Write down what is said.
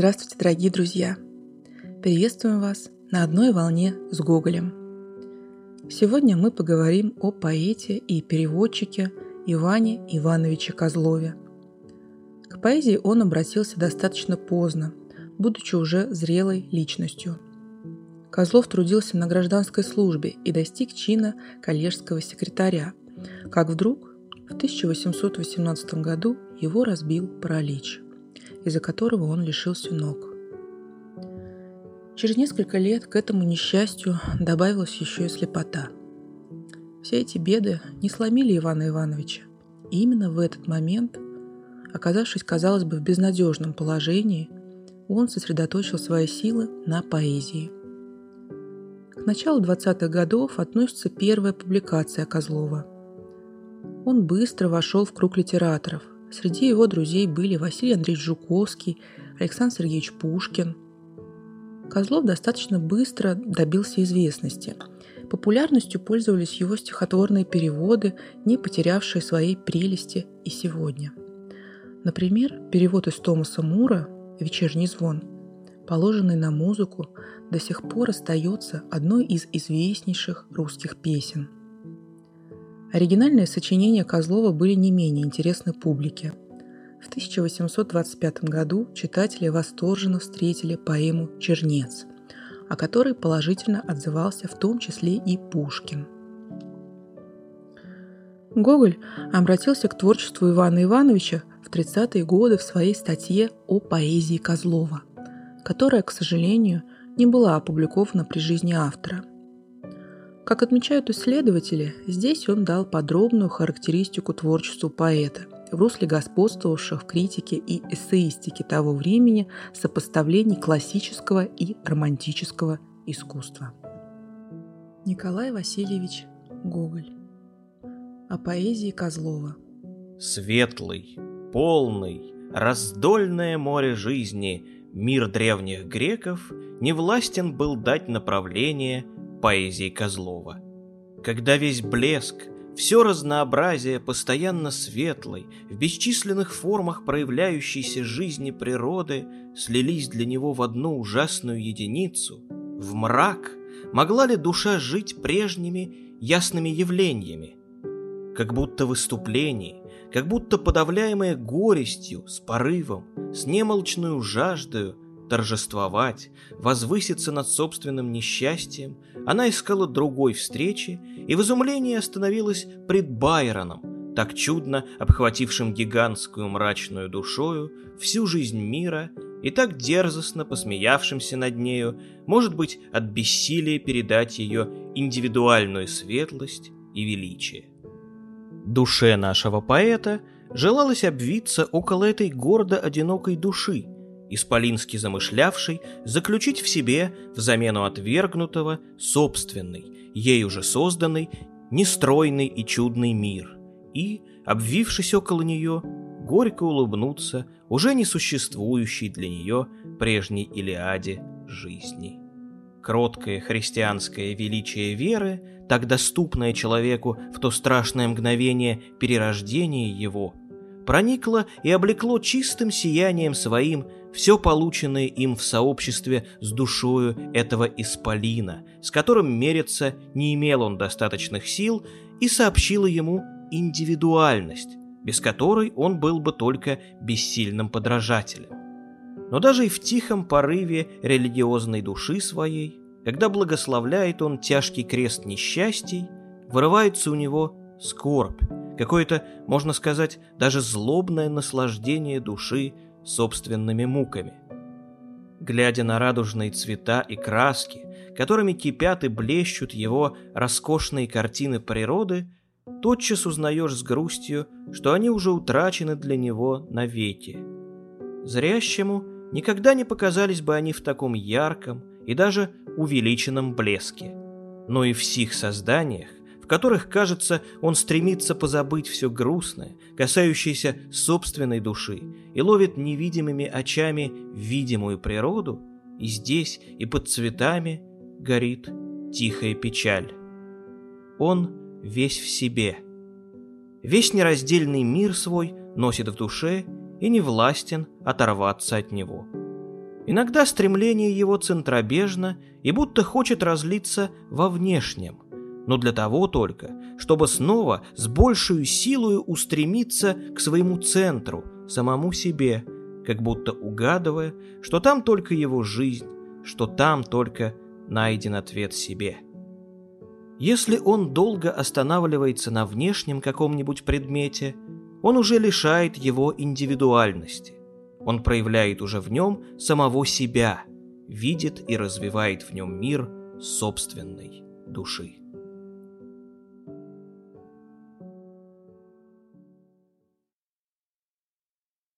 Здравствуйте, дорогие друзья! Приветствуем вас на одной волне с Гоголем. Сегодня мы поговорим о поэте и переводчике Иване Ивановиче Козлове. К поэзии он обратился достаточно поздно, будучи уже зрелой личностью. Козлов трудился на гражданской службе и достиг чина коллежского секретаря, как вдруг в 1818 году его разбил паралич – из-за которого он лишился ног. Через несколько лет к этому несчастью добавилась еще и слепота. Все эти беды не сломили Ивана Ивановича. И именно в этот момент, оказавшись, казалось бы, в безнадежном положении, он сосредоточил свои силы на поэзии. К началу 20-х годов относится первая публикация Козлова. Он быстро вошел в круг литераторов – Среди его друзей были Василий Андреевич Жуковский, Александр Сергеевич Пушкин. Козлов достаточно быстро добился известности. Популярностью пользовались его стихотворные переводы, не потерявшие своей прелести и сегодня. Например, перевод из Томаса Мура «Вечерний звон», положенный на музыку, до сих пор остается одной из известнейших русских песен – Оригинальные сочинения Козлова были не менее интересны публике. В 1825 году читатели восторженно встретили поэму «Чернец», о которой положительно отзывался в том числе и Пушкин. Гоголь обратился к творчеству Ивана Ивановича в 30-е годы в своей статье о поэзии Козлова, которая, к сожалению, не была опубликована при жизни автора – как отмечают исследователи, здесь он дал подробную характеристику творчеству поэта в русле господствовавших в критике и эссеистике того времени сопоставлений классического и романтического искусства. Николай Васильевич Гоголь О поэзии Козлова Светлый, полный, раздольное море жизни, мир древних греков не властен был дать направление – поэзии Козлова. Когда весь блеск, все разнообразие постоянно светлой, в бесчисленных формах проявляющейся жизни природы слились для него в одну ужасную единицу, в мрак, могла ли душа жить прежними ясными явлениями? Как будто выступлений, как будто подавляемая горестью, с порывом, с немолчную жаждою, торжествовать, возвыситься над собственным несчастьем, она искала другой встречи и в изумлении остановилась пред Байроном, так чудно обхватившим гигантскую мрачную душою всю жизнь мира и так дерзостно посмеявшимся над нею, может быть, от бессилия передать ее индивидуальную светлость и величие. Душе нашего поэта желалось обвиться около этой гордо одинокой души – исполински замышлявший заключить в себе, в замену отвергнутого, собственный, ей уже созданный, нестройный и чудный мир, и, обвившись около нее, горько улыбнуться уже не существующей для нее прежней Илиаде жизни. Кроткое христианское величие веры, так доступное человеку в то страшное мгновение перерождения его, проникло и облекло чистым сиянием своим все полученное им в сообществе с душою этого исполина, с которым мериться не имел он достаточных сил, и сообщило ему индивидуальность, без которой он был бы только бессильным подражателем. Но даже и в тихом порыве религиозной души своей, когда благословляет он тяжкий крест несчастий, вырывается у него скорбь, какое-то, можно сказать, даже злобное наслаждение души собственными муками. Глядя на радужные цвета и краски, которыми кипят и блещут его роскошные картины природы, тотчас узнаешь с грустью, что они уже утрачены для него навеки. Зрящему никогда не показались бы они в таком ярком и даже увеличенном блеске. Но и в сих созданиях которых, кажется, он стремится позабыть все грустное, касающееся собственной души, и ловит невидимыми очами видимую природу, и здесь, и под цветами горит тихая печаль. Он весь в себе. Весь нераздельный мир свой носит в душе и не властен оторваться от него. Иногда стремление его центробежно и будто хочет разлиться во внешнем, но для того только, чтобы снова с большей силой устремиться к своему центру, самому себе, как будто угадывая, что там только его жизнь, что там только найден ответ себе. Если он долго останавливается на внешнем каком-нибудь предмете, он уже лишает его индивидуальности. Он проявляет уже в нем самого себя, видит и развивает в нем мир собственной души.